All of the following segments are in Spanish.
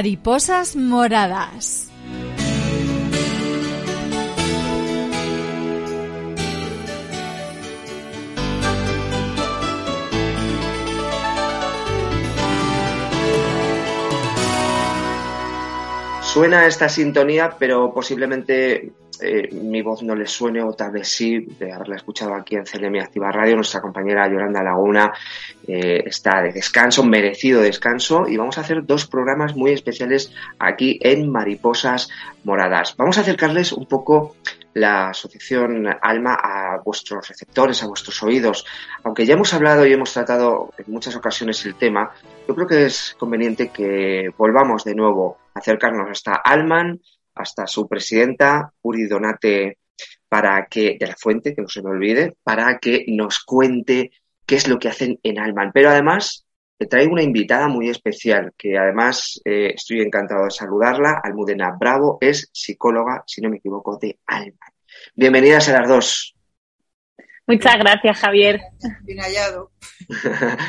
Mariposas moradas. Suena esta sintonía, pero posiblemente eh, mi voz no le suene, o tal vez sí, de haberla escuchado aquí en CLM Activa Radio. Nuestra compañera Yolanda Laguna eh, está de descanso, merecido descanso, y vamos a hacer dos programas muy especiales aquí en Mariposas Moradas. Vamos a acercarles un poco la asociación Alma a vuestros receptores, a vuestros oídos. Aunque ya hemos hablado y hemos tratado en muchas ocasiones el tema, yo creo que es conveniente que volvamos de nuevo acercarnos hasta Alman, hasta su presidenta, Uri Donate, para que, de la fuente, que no se me olvide, para que nos cuente qué es lo que hacen en Alman. Pero además, le traigo una invitada muy especial, que además eh, estoy encantado de saludarla. Almudena Bravo es psicóloga, si no me equivoco, de Alman. Bienvenidas a las dos. Muchas gracias, Javier. Bien hallado.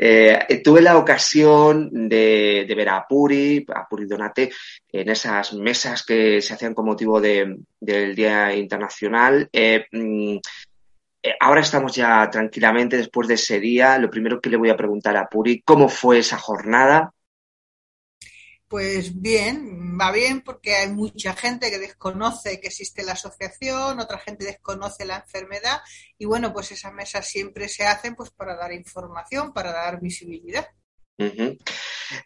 Eh, tuve la ocasión de, ver a Puri, a Puri Donate, en esas mesas que se hacían con motivo del Día Internacional. Eh, mm, eh, ahora estamos ya tranquilamente después de ese día. Lo primero que le voy a preguntar a Puri, ¿cómo fue esa jornada? Pues bien, va bien porque hay mucha gente que desconoce que existe la asociación, otra gente desconoce la enfermedad y bueno, pues esas mesas siempre se hacen pues para dar información, para dar visibilidad.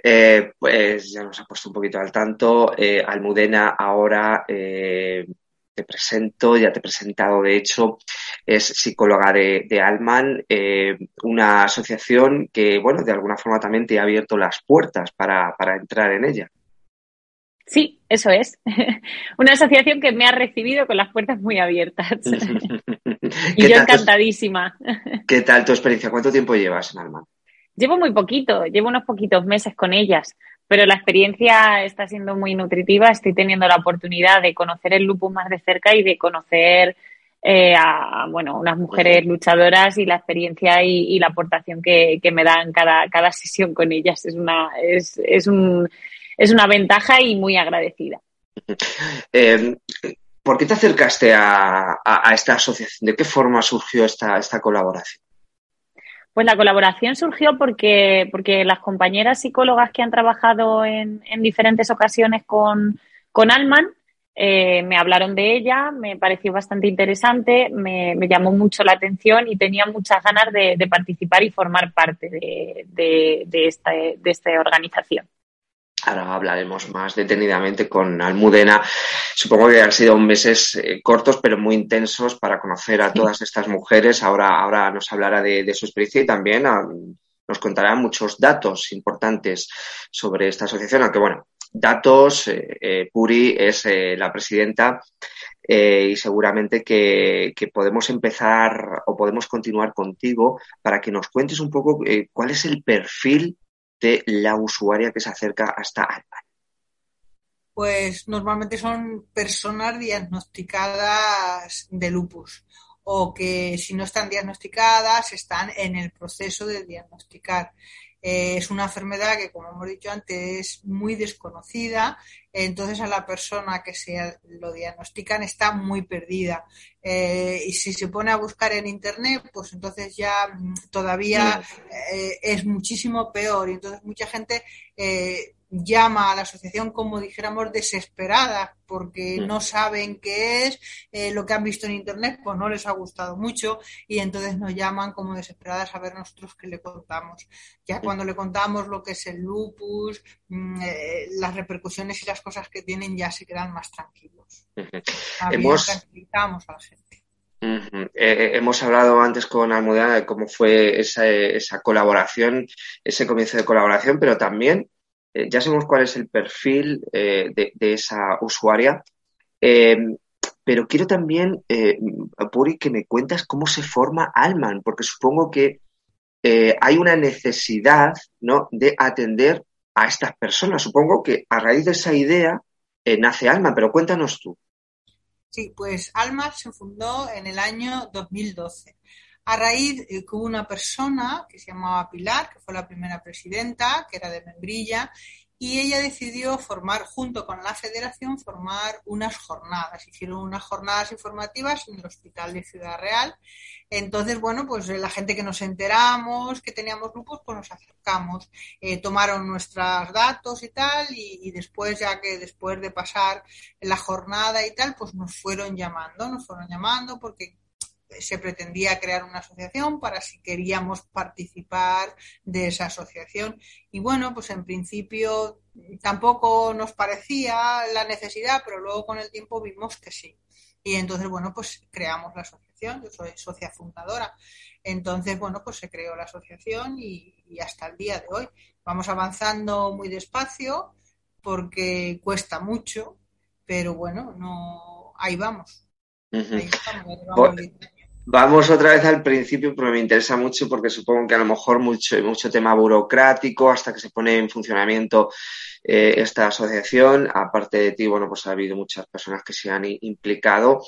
Eh, pues ya nos ha puesto un poquito al tanto. Eh, Almudena ahora eh, te presento, ya te he presentado de hecho, es psicóloga de, Alman, eh, una asociación que, bueno, de alguna forma también te ha abierto las puertas para, entrar en ella. Sí, eso es. Una asociación que me ha recibido con las puertas muy abiertas. y yo encantadísima. ¿Qué tal tu experiencia? ¿Cuánto tiempo llevas en Alman? Llevo muy poquito, llevo unos poquitos meses con ellas, pero la experiencia está siendo muy nutritiva. Estoy teniendo la oportunidad de conocer el lupus más de cerca y de conocer eh, a bueno, unas mujeres luchadoras y la experiencia y, la aportación que, me dan cada, cada sesión con ellas. Es una, es, es, un, es una ventaja y muy agradecida. Eh, ¿Por qué te acercaste a, a, esta asociación? ¿De qué forma surgió esta, esta colaboración? Pues la colaboración surgió porque, porque las compañeras psicólogas que han trabajado en, en diferentes ocasiones con, con Alman eh, me hablaron de ella, me pareció bastante interesante, me, llamó mucho la atención y tenía muchas ganas de, participar y formar parte de, de, esta, de esta organización. Ahora hablaremos más detenidamente con Almudena. Supongo que han sido meses eh, cortos pero muy intensos para conocer a todas estas mujeres. Ahora, ahora nos hablará de, su experiencia y también ah, nos contará muchos datos importantes sobre esta asociación, aunque bueno, datos, eh, eh, Puri es la presidenta y seguramente que, que, podemos empezar o podemos continuar contigo para que nos cuentes un poco cuál es el perfil la usuaria que se acerca hasta Alman? Pues normalmente son personas diagnosticadas de lupus o que si no están diagnosticadas están en el proceso de diagnosticar. Eh, es una enfermedad que, como hemos dicho antes, es muy desconocida, entonces a la persona que se lo diagnostican está muy perdida. Eh, y si se pone a buscar en Internet, pues entonces ya mm, todavía eh, es muchísimo peor. Y entonces mucha gente llama a la asociación como dijéramos desesperada porque no saben qué es, eh, lo que han visto en internet pues no les ha gustado mucho y entonces nos llaman como desesperadas a ver nosotros qué le contamos. Ya cuando le contamos lo que es el lupus, mm, eh, las repercusiones y las cosas que tienen ya se quedan más tranquilos. Hemos... tranquilizamos a la gente. Eh, hemos hablado antes con Almudena de cómo fue esa, esa, colaboración, ese comienzo de colaboración, pero también eh, ya sabemos cuál es el perfil eh, de, esa usuaria, eh, pero quiero también, Puri, que me cuentas cómo se forma Alman, porque supongo que hay una necesidad ¿no? de atender a estas personas. Supongo que a raíz de esa idea nace Alman, pero cuéntanos tú. Sí, pues Alman se fundó en el año 2012 a raíz que hubo una persona que se llamaba Pilar, que fue la primera presidenta, que era de Membrilla, y ella decidió formar, junto con la federación, formar unas jornadas. Hicieron unas jornadas informativas en el Hospital de Ciudad Real. Entonces, bueno, pues la gente que nos enteramos que teníamos grupos, pues nos acercamos, eh, tomaron nuestros datos y tal, y, después, ya que después de pasar la jornada y tal, pues nos fueron llamando, nos fueron llamando porque se pretendía crear una asociación para si queríamos participar de esa asociación. Y bueno, pues en principio tampoco nos parecía la necesidad, pero luego con el tiempo vimos que sí. Y entonces, bueno, pues creamos la asociación, yo soy socia fundadora. Entonces, bueno, pues se creó la asociación y, y hasta el día de hoy. Vamos avanzando muy despacio porque cuesta mucho, pero bueno, no ahí vamos. Ahí estamos, ahí vamos Vamos otra vez al principio porque me interesa mucho porque supongo que a lo mejor mucho, mucho tema burocrático hasta que se pone en funcionamiento eh, esta asociación. Aparte de ti, bueno, pues ha habido muchas personas que se han implicado.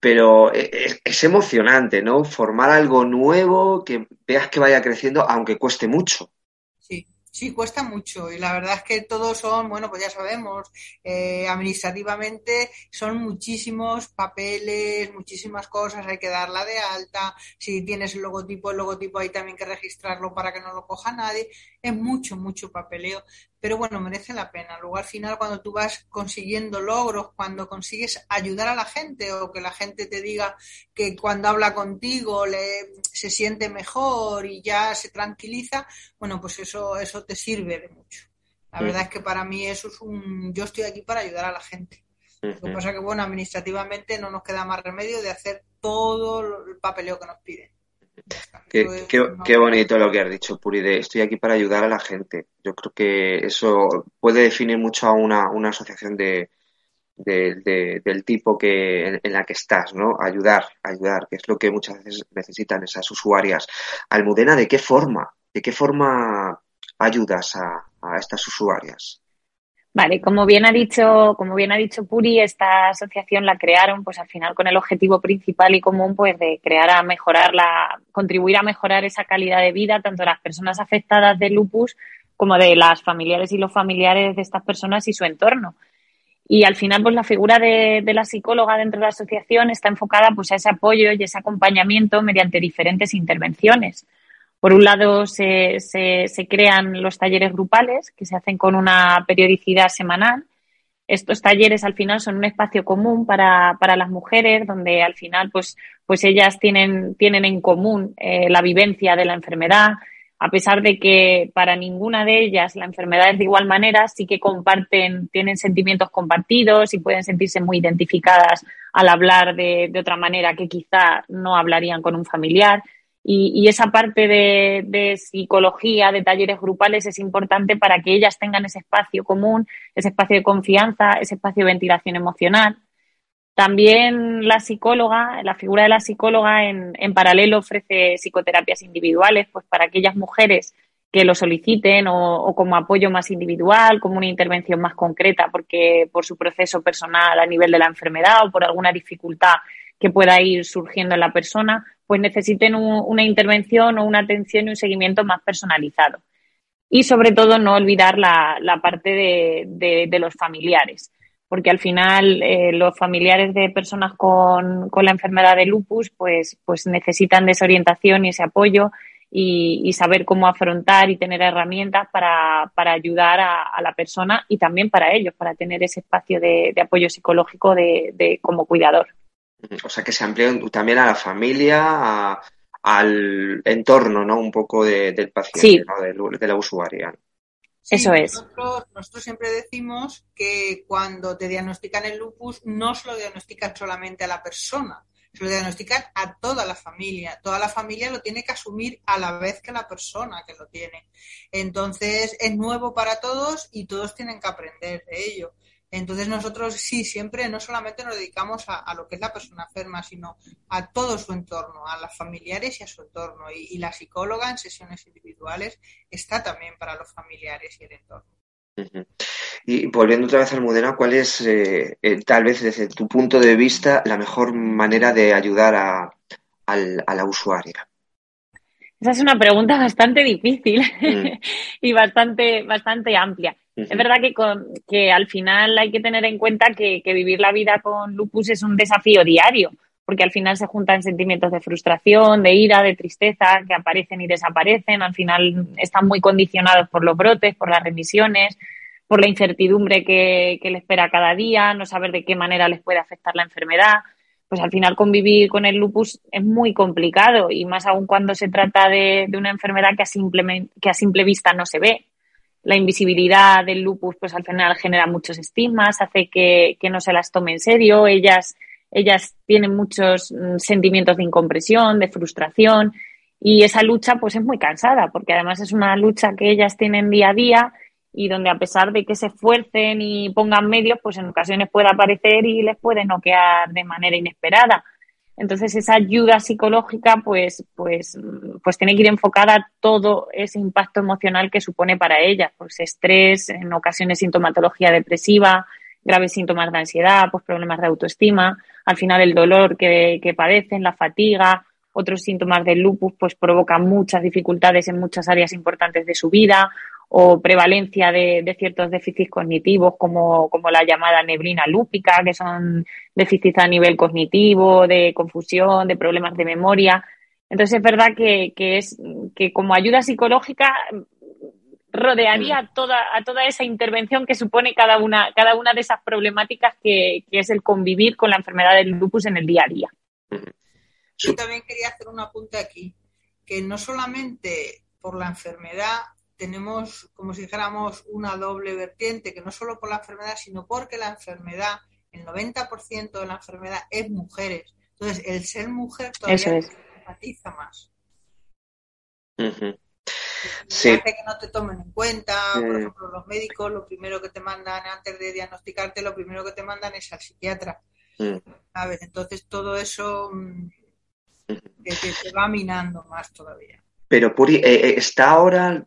Pero es, eh, es emocionante, ¿no? Formar algo nuevo que veas que vaya creciendo aunque cueste mucho. Sí, cuesta mucho y la verdad es que todos son, bueno, pues ya sabemos, eh, administrativamente son muchísimos papeles, muchísimas cosas, hay que darla de alta, si tienes el logotipo, el logotipo hay también que registrarlo para que no lo coja nadie, es mucho, mucho papeleo, pero bueno, merece la pena. Luego al final cuando tú vas consiguiendo logros, cuando consigues ayudar a la gente o que la gente te diga que cuando habla contigo le, se siente mejor y ya se tranquiliza, bueno, pues eso, eso te sirve de mucho. La verdad es que para mí eso es un, yo estoy aquí para ayudar a la gente. Lo que pasa es que, bueno, administrativamente no nos queda más remedio de hacer todo el papeleo que nos piden. Qué, qué, bonito lo que has dicho, Puri, de estoy aquí para ayudar a la gente. Yo creo que eso puede definir mucho a una, una asociación de, de, del tipo que en, la que estás, ¿no? Ayudar, ayudar, que es lo que muchas veces necesitan esas usuarias. Almudena, ¿de qué forma? ¿De qué forma ayudas a, a estas usuarias? Vale, como bien ha dicho, como bien ha dicho Puri, esta asociación la crearon, pues al final con el objetivo principal y común, pues de crear a mejorar la, contribuir a mejorar esa calidad de vida tanto de las personas afectadas de lupus como de las familiares y los familiares de estas personas y su entorno. Y al final, pues la figura de, de, la psicóloga dentro de la asociación está enfocada pues a ese apoyo y ese acompañamiento mediante diferentes intervenciones. Por un lado, se, se, crean los talleres grupales que se hacen con una periodicidad semanal. Estos talleres al final son un espacio común para, para las mujeres, donde al final pues, pues ellas tienen, tienen en común eh, la vivencia de la enfermedad, a pesar de que para ninguna de ellas la enfermedad es de igual manera, sí que comparten, tienen sentimientos compartidos y pueden sentirse muy identificadas al hablar de, de otra manera que quizá no hablarían con un familiar. Y, esa parte de, de, psicología, de talleres grupales, es importante para que ellas tengan ese espacio común, ese espacio de confianza, ese espacio de ventilación emocional. También la psicóloga, la figura de la psicóloga en, en paralelo ofrece psicoterapias individuales, pues para aquellas mujeres que lo soliciten o, o, como apoyo más individual, como una intervención más concreta, porque por su proceso personal a nivel de la enfermedad o por alguna dificultad que pueda ir surgiendo en la persona, pues necesiten un, una intervención o una atención y un seguimiento más personalizado. Y sobre todo no olvidar la, la parte de, de, los familiares, porque al final eh, los familiares de personas con, con, la enfermedad de lupus pues, pues necesitan de esa orientación y ese apoyo y, saber cómo afrontar y tener herramientas para, para ayudar a, a, la persona y también para ellos, para tener ese espacio de, de apoyo psicológico de, como cuidador. O sea, que se amplíen también a la familia, a, al entorno, ¿no? Un poco de, del paciente, sí. ¿no? de, de, la usuaria. Sí, Eso es. Nosotros, nosotros, siempre decimos que cuando te diagnostican el lupus no se lo diagnostican solamente a la persona, se lo diagnostican a toda la familia. Toda la familia lo tiene que asumir a la vez que la persona que lo tiene. Entonces es nuevo para todos y todos tienen que aprender de ello. Entonces nosotros sí, siempre no solamente nos dedicamos a, a, lo que es la persona enferma, sino a todo su entorno, a las familiares y a su entorno. Y, y, la psicóloga en sesiones individuales está también para los familiares y el entorno. Uh -huh. Y volviendo otra vez al Mudena, ¿cuál es, eh, eh, tal vez desde tu punto de vista, la mejor manera de ayudar a, a, a la usuaria? Esa es una pregunta bastante difícil mm. y bastante, bastante amplia. Es verdad que, que al final hay que tener en cuenta que, que vivir la vida con lupus es un desafío diario, porque al final se juntan sentimientos de frustración, de ira, de tristeza, que aparecen y desaparecen, al final están muy condicionados por los brotes, por las remisiones, por la incertidumbre que, que le espera cada día, no saber de qué manera les puede afectar la enfermedad. Pues al final convivir con el lupus es muy complicado y más aún cuando se trata de, de una enfermedad que a, simple, que a simple vista no se ve. La invisibilidad del lupus pues al final genera muchos estigmas, hace que, que no se las tome en serio, ellas ellas tienen muchos mm, sentimientos de incompresión, de frustración y esa lucha pues es muy cansada porque además es una lucha que ellas tienen día a día y donde a pesar de que se esfuercen y pongan medios, pues en ocasiones puede aparecer y les puede noquear de manera inesperada. Entonces esa ayuda psicológica pues, pues, pues tiene que ir enfocada a todo ese impacto emocional que supone para ellas, pues estrés, en ocasiones sintomatología depresiva, graves síntomas de ansiedad, pues problemas de autoestima, al final el dolor que, que padecen, la fatiga, otros síntomas del lupus, pues provocan muchas dificultades en muchas áreas importantes de su vida o prevalencia de, de ciertos déficits cognitivos como, como, la llamada neblina lúpica, que son déficits a nivel cognitivo, de confusión, de problemas de memoria. Entonces es verdad que, que es que como ayuda psicológica rodearía a toda, a toda esa intervención que supone cada una, cada una de esas problemáticas que, que es el convivir con la enfermedad del lupus en el día a día. Yo también quería hacer un apunte aquí, que no solamente por la enfermedad tenemos, como si dijéramos, una doble vertiente, que no solo por la enfermedad, sino porque la enfermedad, el 90% de la enfermedad es mujeres. Entonces, el ser mujer todavía es. empatiza más. Sí. Sí. Hace que no te tomen en cuenta, por ejemplo, los médicos lo primero que te mandan antes de diagnosticarte, lo primero que te mandan es al psiquiatra, Mm. ¿sabes? Entonces todo eso mm, te- te va minando más todavía. Pero Puri, eh, eh, está ahora,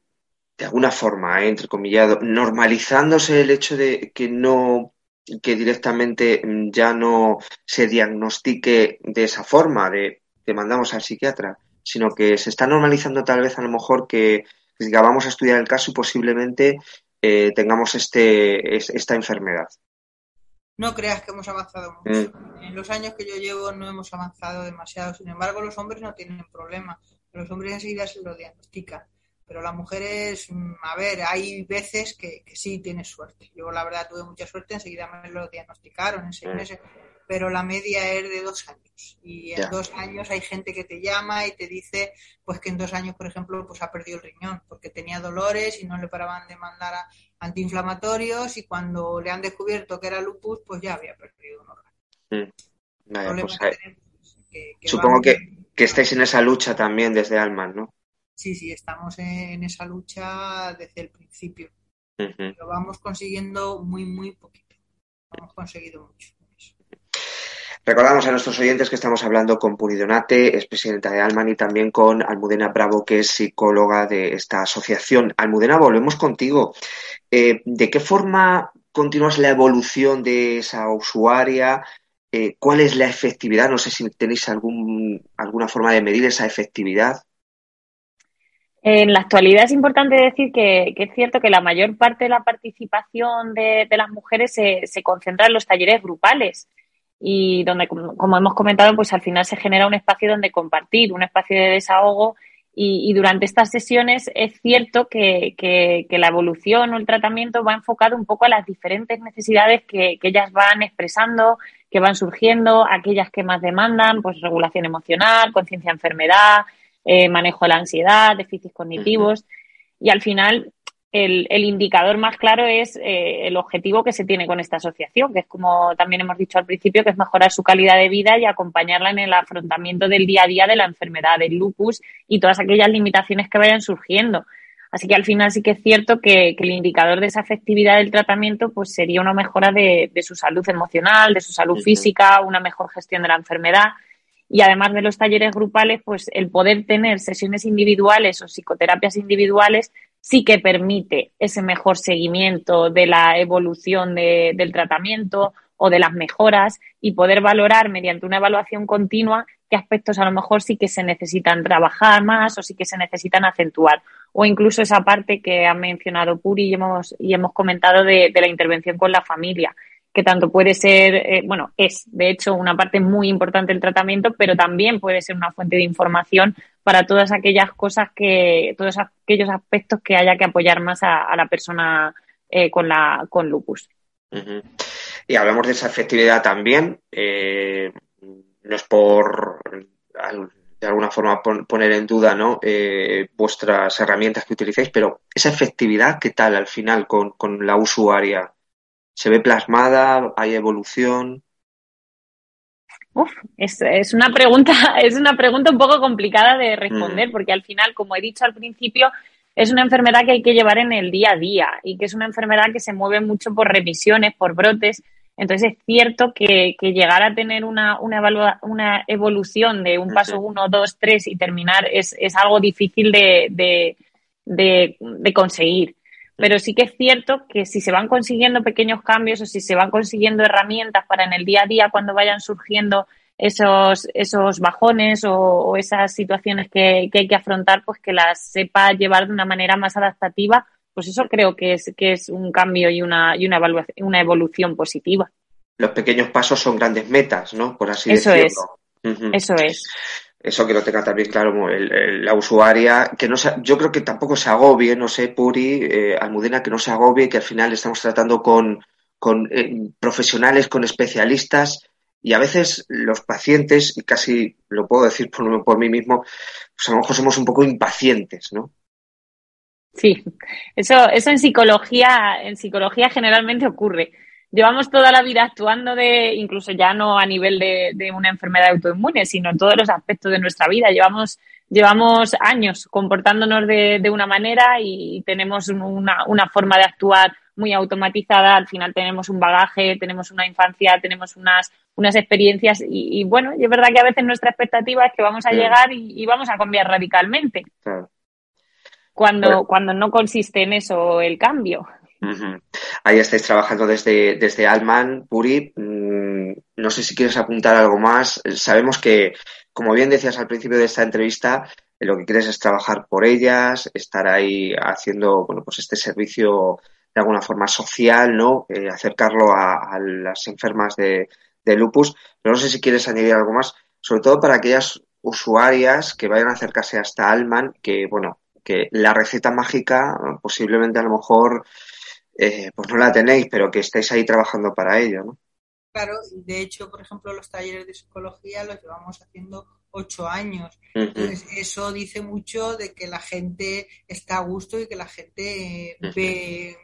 de alguna forma, eh, entrecomillado, normalizándose el hecho de que no, que directamente mm, ya no se diagnostique de esa forma, de te mandamos al psiquiatra, sino que se está normalizando tal vez a lo mejor que, diga, vamos a estudiar el caso y posiblemente eh, tengamos este, es- esta enfermedad. No creas que hemos avanzado mucho. En los años que yo llevo no hemos avanzado demasiado. Sin embargo, los hombres no tienen problema. Los hombres enseguida se lo diagnostican. Pero las mujeres, mm, a ver, hay veces que, que sí tienes suerte. Yo, la verdad, tuve mucha suerte. Enseguida me lo diagnosticaron en seis Mm. meses. Pero la media es de dos años. Y en dos años hay gente que te llama y te dice, pues que en dos años, por ejemplo, pues ha perdido el riñón porque tenía dolores y no le paraban de mandar a antiinflamatorios y cuando le han descubierto que era lupus, pues ya había perdido un órgano. Mm. Vaya, pues, que eh, que- supongo que, que estáis en esa lucha también desde Alman, ¿no? Sí, sí, estamos en esa lucha desde el principio. Lo vamos consiguiendo muy, muy poquito. Hemos conseguido mucho. Recordamos a nuestros oyentes que estamos hablando con Puri Donate, es presidenta de Alman, y también con Almudena Bravo, que es psicóloga de esta asociación. Almudena, volvemos contigo. Eh, ¿de qué forma continúas la evolución de esa usuaria? Eh, ¿cuál es la efectividad? No sé si tenéis algún, alguna forma de medir esa efectividad. En la actualidad es importante decir que, es cierto que la mayor parte de la participación de, las mujeres se, concentra en los talleres grupales. Y donde, como, hemos comentado, pues al final se genera un espacio donde compartir, un espacio de desahogo. Y, durante estas sesiones es cierto que, que, la evolución o el tratamiento va enfocado un poco a las diferentes necesidades que, ellas van expresando, que van surgiendo, aquellas que más demandan, pues regulación emocional, conciencia enfermedad, eh, manejo de la ansiedad, déficits cognitivos. Y al final, el, el indicador más claro es eh, el objetivo que se tiene con esta asociación, que es como también hemos dicho al principio, que es mejorar su calidad de vida y acompañarla en el afrontamiento del día a día de la enfermedad del lupus y todas aquellas limitaciones que vayan surgiendo. Así que al final sí que es cierto que, que el indicador de esa efectividad del tratamiento pues sería una mejora de, de su salud emocional, de su salud física, una mejor gestión de la enfermedad y además de los talleres grupales, pues el poder tener sesiones individuales o psicoterapias individuales sí que permite ese mejor seguimiento de la evolución de, del tratamiento o de las mejoras y poder valorar mediante una evaluación continua qué aspectos a lo mejor sí que se necesitan trabajar más o sí que se necesitan acentuar. O incluso esa parte que ha mencionado Puri y hemos, y hemos comentado de, la intervención con la familia, que tanto puede ser, eh, bueno, es de hecho una parte muy importante del tratamiento, pero también puede ser una fuente de información para todas aquellas cosas que, todos aquellos aspectos que haya que apoyar más a, la persona eh, con, la, con lupus. Y hablamos de esa efectividad también. Eh, no es por de alguna forma poner en duda ¿no? Vuestras herramientas que utilizáis, pero esa efectividad, ¿qué tal al final con, la usuaria? ¿Se ve plasmada? ¿Hay evolución? Uf, es, una pregunta, es una pregunta un poco complicada de responder, mm. porque al final, como he dicho al principio, es una enfermedad que hay que llevar en el día a día y que es una enfermedad que se mueve mucho por remisiones, por brotes. Entonces es cierto que, llegar a tener una, una, una evolución de un paso uno, dos, tres y terminar es, algo difícil de, conseguir. Pero sí que es cierto que si se van consiguiendo pequeños cambios o si se van consiguiendo herramientas para en el día a día cuando vayan surgiendo esos, esos bajones o, esas situaciones que, hay que afrontar, pues que las sepa llevar de una manera más adaptativa, pues eso creo que es, que es un cambio y una, y una, evaluación, una evolución positiva. Los pequeños pasos son grandes metas, ¿no? Por así eso decirlo. Es. Eso es. Eso que lo tenga también claro la usuaria, que no yo creo que tampoco se agobie, no sé, Puri, eh, Almudena, que no se agobie, que al final estamos tratando con, con eh, profesionales, con especialistas, y a veces los pacientes, y casi lo puedo decir por, por mí mismo, pues a lo mejor somos un poco impacientes, ¿no? Sí, eso, eso en psicología, en psicología generalmente ocurre. Llevamos toda la vida actuando de, incluso ya no a nivel de, una enfermedad autoinmune, sino en todos los aspectos de nuestra vida. Llevamos, llevamos años comportándonos de, de una manera y tenemos una, una forma de actuar muy automatizada, al final tenemos un bagaje, tenemos una infancia, tenemos unas, unas experiencias y, bueno, es verdad que a veces nuestra expectativa es que vamos a llegar y, vamos a cambiar radicalmente. Cuando, cuando no consiste en eso el cambio. Ahí estáis trabajando desde, desde Alman, Puri. Mm, no sé si quieres apuntar algo más. Sabemos que, como bien decías al principio de esta entrevista, lo que quieres es trabajar por ellas, estar ahí haciendo, bueno, pues este servicio de alguna forma social, ¿no? Eh, acercarlo a, las enfermas de, lupus. Pero no sé si quieres añadir algo más, sobre todo para aquellas usuarias que vayan a acercarse hasta Alman, que, bueno, que la receta mágica posiblemente a lo mejor eh, pues no la tenéis, pero que estáis ahí trabajando para ello, ¿no? Claro, de hecho, por ejemplo, los talleres de psicología los llevamos haciendo ocho años. Entonces, eso dice mucho de que la gente está a gusto y que la gente ve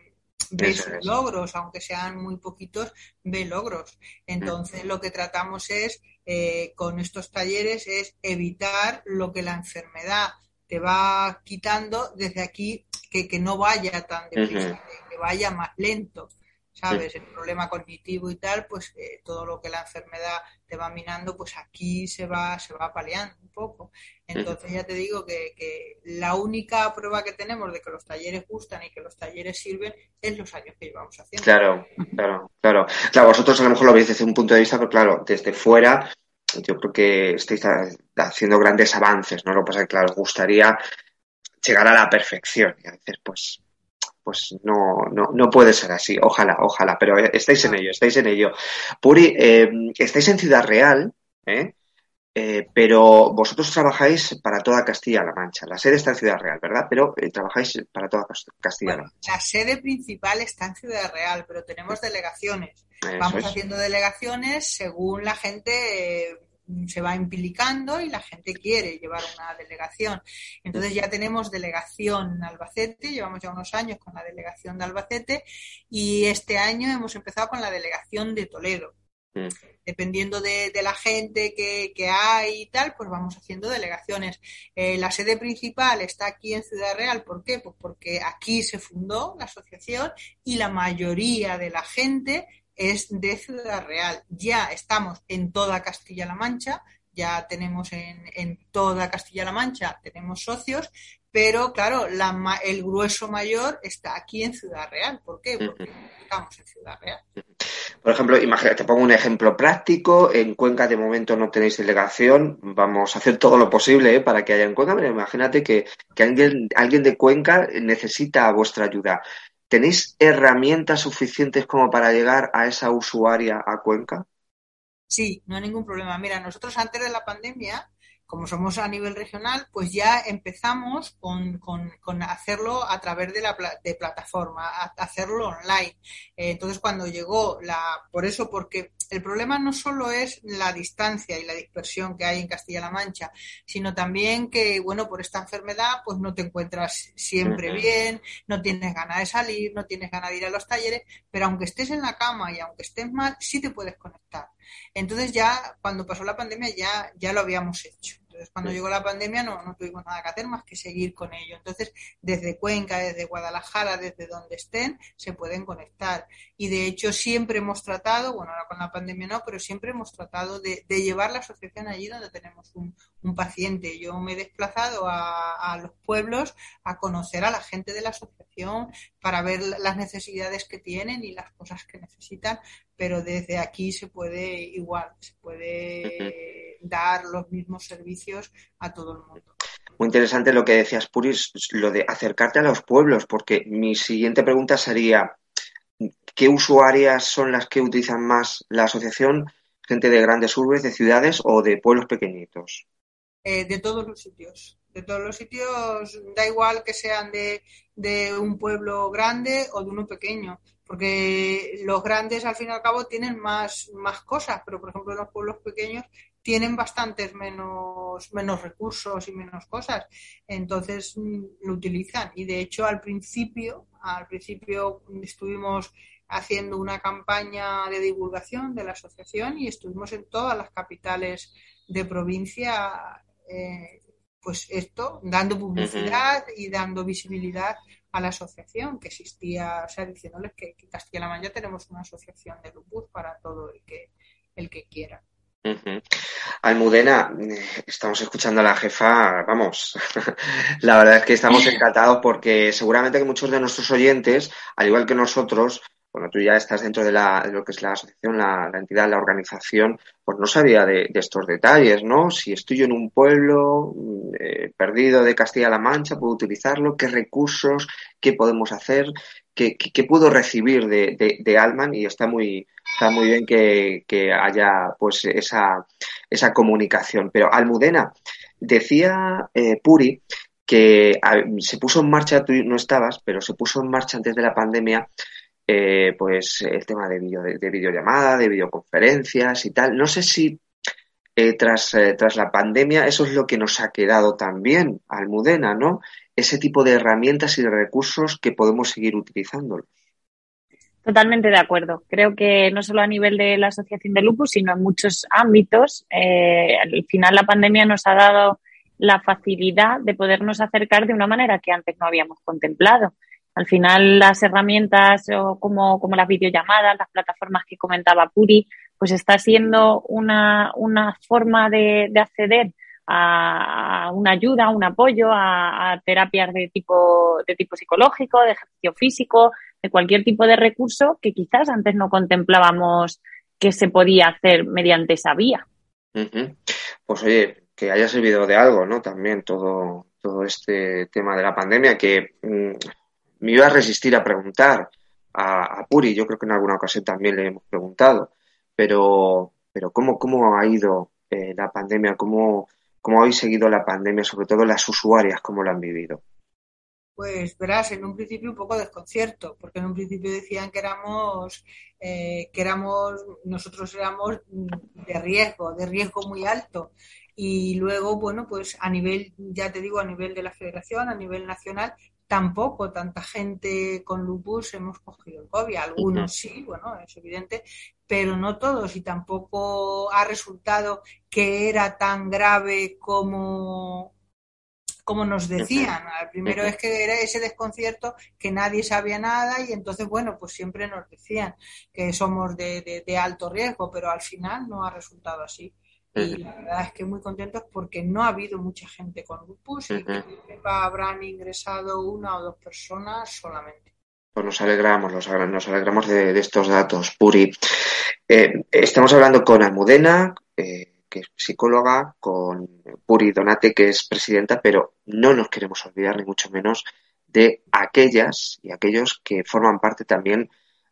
ve sus logros, aunque sean muy poquitos, ve logros. Entonces, lo que tratamos es, eh, con estos talleres, es evitar lo que la enfermedad te va quitando desde aquí, que, que no vaya tan deprisa, que vaya más lento. ¿sabes? El problema cognitivo y tal, pues eh, todo lo que la enfermedad te va minando, pues aquí se va, se va paliando un poco. Entonces ya te digo que, que, la única prueba que tenemos de que los talleres gustan y que los talleres sirven es los años que llevamos haciendo. Claro, claro, claro. Claro, vosotros a lo mejor lo veis desde un punto de vista, pero claro, desde fuera yo creo que estáis haciendo grandes avances, ¿no? Lo que pasa es que, claro, os gustaría llegar a la perfección y a veces, pues, pues no, no, no puede ser así. Ojalá, ojalá, pero estáis en ello, estáis en ello. Puri, eh, estáis en Ciudad Real, ¿eh? ¿eh? pero vosotros trabajáis para toda Castilla-La Mancha. La sede está en Ciudad Real, ¿verdad? Pero eh, trabajáis para toda Castilla-La Mancha. la sede principal está en Ciudad Real, pero tenemos delegaciones. Vamos haciendo delegaciones según la gente se va implicando y la gente quiere llevar una delegación. Entonces ya tenemos delegación en Albacete, llevamos ya unos años con la delegación de Albacete y este año hemos empezado con la delegación de Toledo. Mm. Dependiendo de, la gente que, hay y tal, pues vamos haciendo delegaciones. Eh, la sede principal está aquí en Ciudad Real. ¿Por qué? Pues porque aquí se fundó la asociación y la mayoría de la gente es de Ciudad Real. Ya estamos en toda Castilla-La Mancha, ya tenemos en, en toda Castilla-La Mancha, tenemos socios, pero claro, la, el grueso mayor está aquí en Ciudad Real. ¿Por qué? Porque estamos en Ciudad Real. Por ejemplo, imagínate, te pongo un ejemplo práctico. En Cuenca de momento no tenéis delegación. Vamos a hacer todo lo posible ¿eh? para que haya en Cuenca, pero imagínate que, que alguien, alguien de Cuenca necesita vuestra ayuda. ¿Tenéis herramientas suficientes como para llegar a esa usuaria a Cuenca? Sí, no hay ningún problema. Mira, nosotros antes de la pandemia como somos a nivel regional, pues ya empezamos con, hacerlo a través de la de plataforma, hacerlo online. Eh, entonces, cuando llegó la, por eso, porque el problema no solo es la distancia y la dispersión que hay en Castilla-La Mancha, sino también que, bueno, por esta enfermedad, pues no te encuentras siempre bien, no tienes ganas de salir, no tienes ganas de ir a los talleres, pero aunque estés en la cama y aunque estés mal, sí te puedes conectar. Entonces ya, cuando pasó la pandemia, ya, ya lo habíamos hecho. Entonces, cuando llegó la pandemia no, no tuvimos nada que hacer más que seguir con ello. Entonces, desde Cuenca, desde Guadalajara, desde donde estén, se pueden conectar. Y de hecho, siempre hemos tratado, bueno, ahora con la pandemia no, pero siempre hemos tratado de, llevar la asociación allí donde tenemos un, paciente. Yo me he desplazado a, a, los pueblos a conocer a la gente de la asociación para ver las necesidades que tienen y las cosas que necesitan, pero desde aquí se puede igual, se puede dar los mismos servicios a todo el mundo. Muy interesante lo que decías, Puris, lo de acercarte a los pueblos, porque mi siguiente pregunta sería, ¿qué usuarias son las que utilizan más la asociación? ¿Gente de grandes urbes, de ciudades o de pueblos pequeñitos? Eh, de todos los sitios. De todos los sitios, da igual que sean de, de un pueblo grande o de uno pequeño porque los grandes al fin y al cabo tienen más, más cosas, pero por ejemplo los pueblos pequeños tienen bastantes menos, menos recursos y menos cosas, entonces mm, lo utilizan. Y de hecho al principio, al principio estuvimos haciendo una campaña de divulgación de la asociación y estuvimos en todas las capitales de provincia, eh, pues esto, dando publicidad y dando visibilidad a la asociación que existía, o sea, diciéndoles que, que Castilla-La Mancha tenemos una asociación de lupus para todo el que, el que quiera. Almudena, estamos escuchando a la jefa, vamos, la verdad es que estamos encantados porque seguramente que muchos de nuestros oyentes, al igual que nosotros, bueno, tú ya estás dentro de, la, lo que es la asociación, la, entidad, la organización, pues no sabía de, estos detalles, ¿no? Si estoy en un pueblo eh, perdido de Castilla-La Mancha, puedo utilizarlo, qué recursos, qué podemos hacer, qué, qué, puedo recibir de, de, Alman y está muy, está muy bien que, haya pues esa, esa comunicación. Pero Almudena, decía eh, Puri que se puso en marcha, tú no estabas, pero se puso en marcha antes de la pandemia eh, pues el tema de, video, de, videollamada, de videoconferencias y tal. No sé si eh, tras, eh, tras la pandemia eso es lo que nos ha quedado también, Almudena, ¿no? Ese tipo de herramientas y de recursos que podemos seguir utilizándolos. Totalmente de acuerdo. Creo que no solo a nivel de la Asociación de Lupus, sino en muchos ámbitos. al final la pandemia nos ha dado la facilidad de podernos acercar de una manera que antes no habíamos contemplado. Al final, las herramientas como, como las videollamadas, las plataformas que comentaba Puri, pues está siendo una, una forma de, acceder a una ayuda, un apoyo, a, terapias de tipo, de tipo psicológico, de ejercicio físico, de cualquier tipo de recurso que quizás antes no contemplábamos que se podía hacer mediante esa vía. Pues oye, que haya servido de algo, ¿no? También todo, todo este tema de la pandemia que mm, me iba a resistir a preguntar a, Puri, yo creo que en alguna ocasión también le hemos preguntado, pero, pero ¿cómo, cómo ha ido eh, la pandemia? ¿Cómo, ¿Cómo habéis seguido la pandemia, sobre todo las usuarias, cómo la han vivido? Pues verás, en un principio un poco desconcierto, porque en un principio decían que éramos, eh, que éramos, nosotros éramos de riesgo, de riesgo muy alto. Y luego, bueno, pues a nivel, ya te digo, a nivel de la federación, a nivel nacional, tampoco tanta gente con lupus hemos cogido el COVID. Algunos sí, bueno, es evidente, pero no todos y tampoco ha resultado que era tan grave como como nos decían. Primero es que era ese desconcierto que nadie sabía nada y entonces, bueno, pues siempre nos decían que somos de, de, alto riesgo, pero al final no ha resultado así. Y la verdad es que muy contentos porque no ha habido mucha gente con lupus y que habrán ingresado una o dos personas solamente. Pues nos alegramos, nos alegramos de, estos datos, Puri. Eh, estamos hablando con Almudena, eh, que es psicóloga, con Puri Donate, que es presidenta, pero no nos queremos olvidar, ni mucho menos, de aquellas y aquellos que forman parte también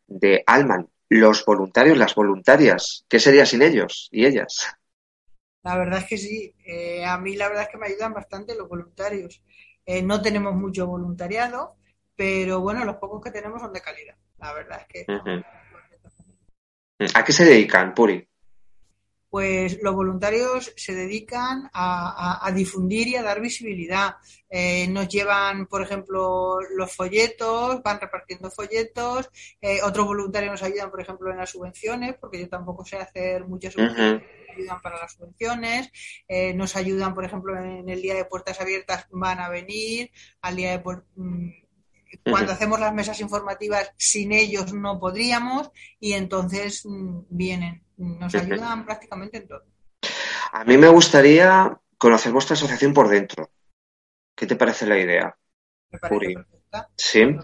de Alman, los voluntarios, las voluntarias. ¿Qué sería sin ellos y ellas? La verdad es que sí. Eh, a mí la verdad es que me ayudan bastante los voluntarios. Eh, no tenemos mucho voluntariado, pero bueno, los pocos que tenemos son de calidad. La verdad es que. ¿A qué se dedican, Puri? Pues los voluntarios se dedican a, difundir y a dar visibilidad. Eh, nos llevan, por ejemplo, los folletos, van repartiendo folletos. Eh, otros voluntarios nos ayudan, por ejemplo, en las subvenciones, porque yo tampoco sé hacer muchas subvenciones. ayudan para las subvenciones, eh, nos ayudan, por ejemplo, en el día de puertas abiertas van a venir, al día de mm, cuando hacemos las mesas informativas sin ellos no podríamos y entonces mm, vienen nos ayudan prácticamente en todo. A mí me gustaría conocer vuestra asociación por dentro. ¿Qué te parece la idea? Me Sí.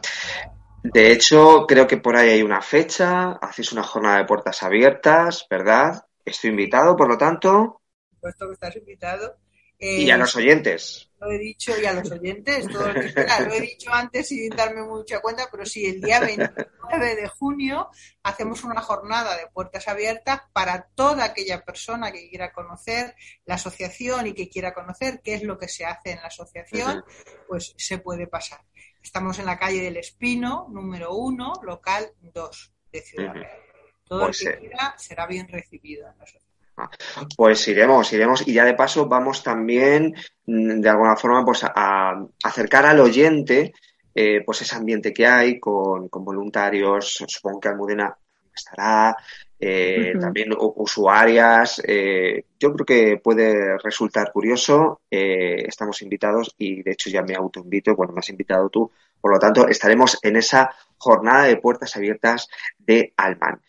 De hecho, creo que por ahí hay una fecha, hacéis una jornada de puertas abiertas, ¿verdad? Estoy invitado, por lo tanto. Por supuesto que estás invitado. Y a eh, los oyentes lo he dicho y a los oyentes, todo lo que Lo he dicho antes sin darme mucha cuenta, pero sí, el día 29 de junio hacemos una jornada de puertas abiertas para toda aquella persona que quiera conocer la asociación y que quiera conocer qué es lo que se hace en la asociación, pues se puede pasar. Estamos en la calle del Espino, número uno, local 2 de Ciudad Real. Todo el que quiera será bien recibido en la asociación. Pues iremos, iremos y ya de paso vamos también mm, de alguna forma pues a, acercar al oyente eh, pues ese ambiente que hay con, voluntarios, supongo que Almudena estará, eh, también usuarias. Eh, yo creo que puede resultar curioso. estamos invitados y de hecho ya me autoinvito, bueno, me has invitado tú. Por lo tanto, estaremos en esa jornada de puertas abiertas de Alman.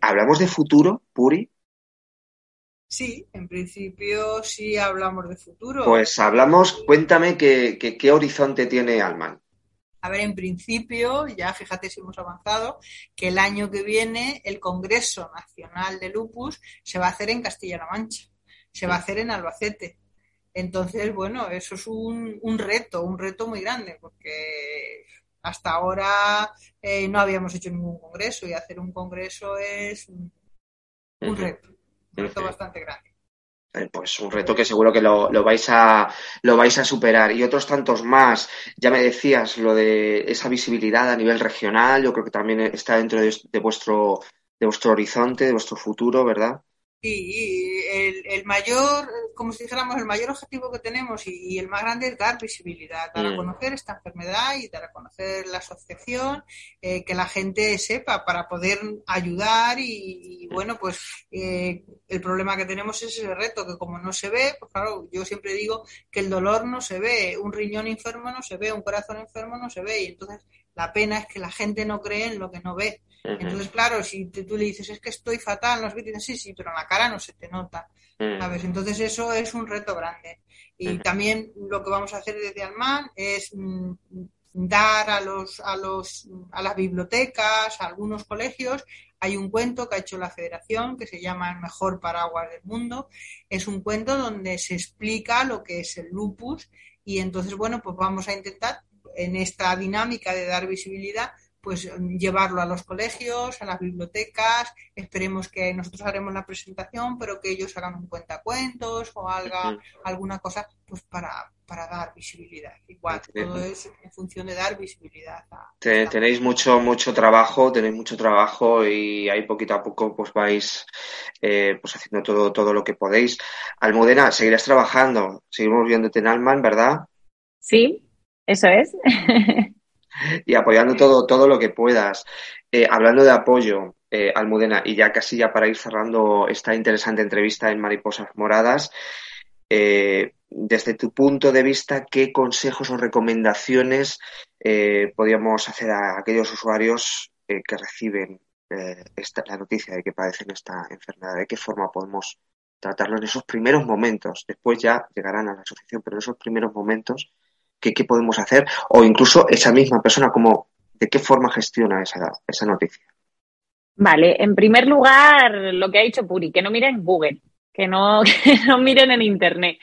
Hablamos de futuro, Puri, Sí, en principio sí hablamos de futuro. Pues hablamos, cuéntame qué horizonte tiene Alman. A ver, en principio, ya fíjate si hemos avanzado, que el año que viene el Congreso Nacional de Lupus se va a hacer en Castilla-La Mancha, se va a hacer en Albacete. Entonces, bueno, eso es un, reto, un reto muy grande, porque hasta ahora eh, no habíamos hecho ningún congreso y hacer un congreso es un un reto bastante grande. Eh, pues un reto que seguro que lo, vais a lo vais a superar y otros tantos más. Ya me decías lo de esa visibilidad a nivel regional. Yo creo que también está dentro de, de vuestro de vuestro horizonte, de vuestro futuro, ¿verdad? Sí, el, el, mayor, como si dijéramos, el mayor objetivo que tenemos y, el más grande es dar visibilidad, dar a conocer esta enfermedad y dar a conocer la asociación, eh, que la gente sepa para poder ayudar y, bueno, pues eh, el problema que tenemos es ese reto, que como no se ve, pues claro, yo siempre digo que el dolor no se ve, un riñón enfermo no se ve, un corazón enfermo no se ve y entonces la pena es que la gente no cree en lo que no ve. Entonces, claro, si tú le dices, es que estoy fatal, nos dicen, sí, sí, pero en la cara no se te nota, ¿sabes? Entonces eso es un reto grande. Y también lo que vamos a hacer desde Alman es mm, dar a los, a los, a las bibliotecas, a algunos colegios, hay un cuento que ha hecho la federación que se llama El mejor paraguas del mundo. Es un cuento donde se explica lo que es el lupus y entonces, bueno, pues vamos a intentar en esta dinámica de dar visibilidad pues llevarlo a los colegios, a las bibliotecas, esperemos que nosotros haremos la presentación, pero que ellos hagan un cuentacuentos o haga alguna cosa pues para, para dar visibilidad. Igual, todo es en función de dar visibilidad. tenéis mucho, mucho trabajo, tenéis mucho trabajo y ahí poquito a poco pues vais eh, pues haciendo todo, todo lo que podéis. Almudena, seguirás trabajando, seguimos viéndote en Alman, ¿verdad? Sí, eso es. y apoyando todo, todo lo que puedas. Eh, hablando de apoyo, eh, Almudena, y ya casi ya para ir cerrando esta interesante entrevista en Mariposas Moradas, eh, desde tu punto de vista, ¿qué consejos o recomendaciones podríamos hacer a aquellos usuarios que reciben esta, la noticia de que padecen esta enfermedad? ¿De qué forma podemos tratarlo en esos primeros momentos. Después ya llegarán a la asociación, pero en esos primeros momentos, ¿qué, qué podemos hacer? O incluso esa misma persona, como, ¿de qué forma gestiona esa, esa noticia? Vale, en primer lugar, lo que ha dicho Puri, que no miren Google, que no, que no miren en Internet,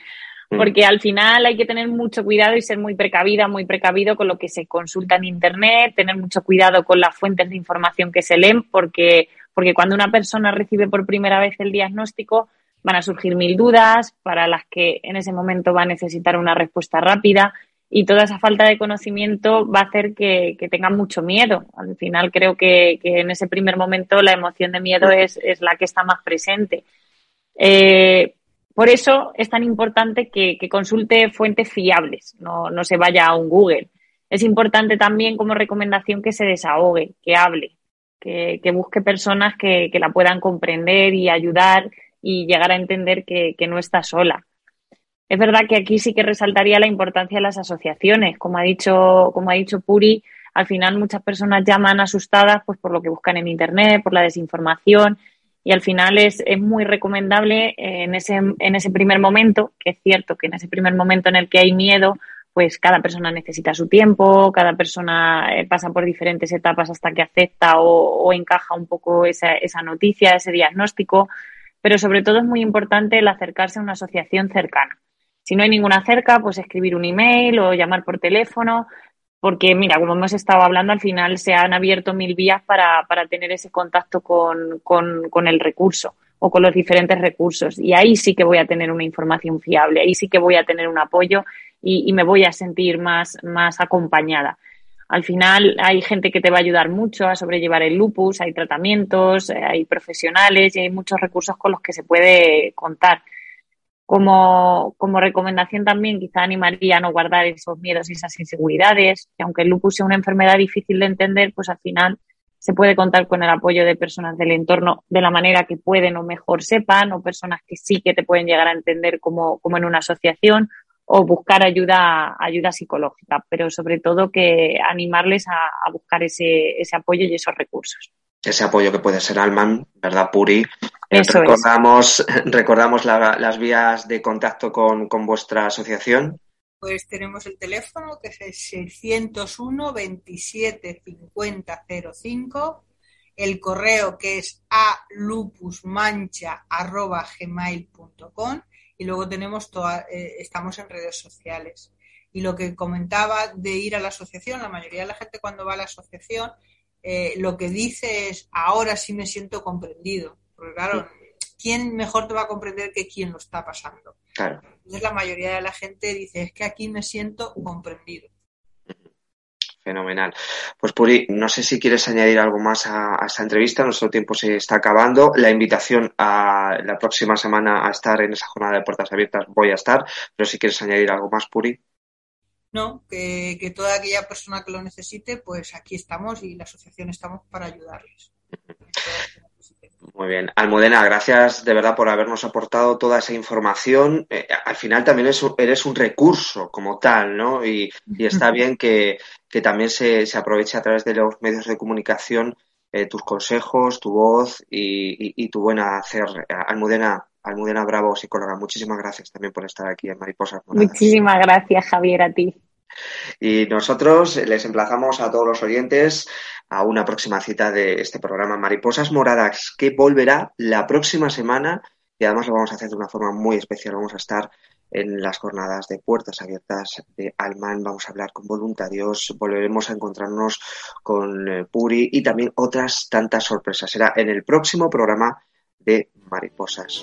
mm. porque al final hay que tener mucho cuidado y ser muy precavida, muy precavido con lo que se consulta en Internet, tener mucho cuidado con las fuentes de información que se leen, porque, porque cuando una persona recibe por primera vez el diagnóstico, van a surgir mil dudas para las que en ese momento va a necesitar una respuesta rápida y toda esa falta de conocimiento va a hacer que, tengan mucho miedo. Al final creo que, en ese primer momento la emoción de miedo es, la que está más presente. Eh, por eso es tan importante que, consulte fuentes fiables, no, se vaya a un Google. Es importante también como recomendación que se desahogue, que hable, que, busque personas que, la puedan comprender y ayudar y llegar a entender que no está sola. Es verdad que aquí sí que resaltaría la importancia de las asociaciones. Como ha dicho, como ha dicho Puri, al final muchas personas llaman asustadas pues por lo que buscan en internet, por la desinformación. Y al final es, es muy recomendable en ese, en ese primer momento, que es cierto que en ese primer momento en el que hay miedo, pues cada persona necesita su tiempo, cada persona eh, pasa por diferentes etapas hasta que acepta o, o encaja un poco esa, esa noticia, ese diagnóstico. Pero sobre todo es muy importante el acercarse a una asociación cercana si no hay ninguna cerca, pues escribir un email o llamar por teléfono, porque mira, como hemos estado hablando, al final se han abierto mil vías para, tener ese contacto con, el recurso o con los diferentes recursos. Y ahí sí que voy a tener una información fiable, ahí sí que voy a tener un apoyo y, me voy a sentir más, más acompañada. Al final hay gente que te va a ayudar mucho a sobrellevar el lupus, hay tratamientos, hay profesionales y hay muchos recursos con los que se puede contar. Como, como recomendación también quizá animaría a no guardar esos miedos y esas inseguridades, que aunque el lupus sea una enfermedad difícil de entender, pues al final se puede contar con el apoyo de personas del entorno de la manera que pueden o mejor sepan, o personas que sí que te pueden llegar a entender como, como en una asociación, o buscar ayuda, ayuda psicológica, pero sobre todo que animarles a, a buscar ese, ese apoyo y esos recursos ese apoyo que puede ser Alman, ¿verdad, Puri? recordamos recordamos las vías de contacto con, vuestra asociación. Pues tenemos el teléfono que es el 601 27 50 05, el correo que es a lupusmancha.gmail.com y luego tenemos toda, eh, estamos en redes sociales. Y lo que comentaba de ir a la asociación, la mayoría de la gente cuando va a la asociación eh, lo que dice es, ahora sí me siento comprendido. Porque claro, ¿quién mejor te va a comprender que quién lo está pasando? Claro. Entonces la mayoría de la gente dice, es que aquí me siento comprendido. Fenomenal. Pues Puri, no sé si quieres añadir algo más a, a, esta entrevista. Nuestro tiempo se está acabando. La invitación a la próxima semana a estar en esa jornada de puertas abiertas voy a estar. Pero si quieres añadir algo más, Puri. ¿No? Que, toda aquella persona que lo necesite, pues aquí estamos y la asociación estamos para ayudarles. Muy bien. Almudena, gracias de verdad por habernos aportado toda esa información. Eh, al final también eres un recurso como tal, ¿no? Y, está bien que, también se, aproveche a través de los medios de comunicación eh, tus consejos, tu voz y, tu buena hacer. Almudena, Almudena Bravo, psicóloga, muchísimas gracias también por estar aquí en Mariposas Moradas. Muchísimas gracias, Javier, a ti. Y nosotros les emplazamos a todos los oyentes a una próxima cita de este programa Mariposas Moradas, que volverá la próxima semana y además lo vamos a hacer de una forma muy especial. Vamos a estar en las jornadas de puertas abiertas de Alman, vamos a hablar con voluntarios, volveremos a encontrarnos con eh, Puri y también otras tantas sorpresas. Será en el próximo programa de mariposas.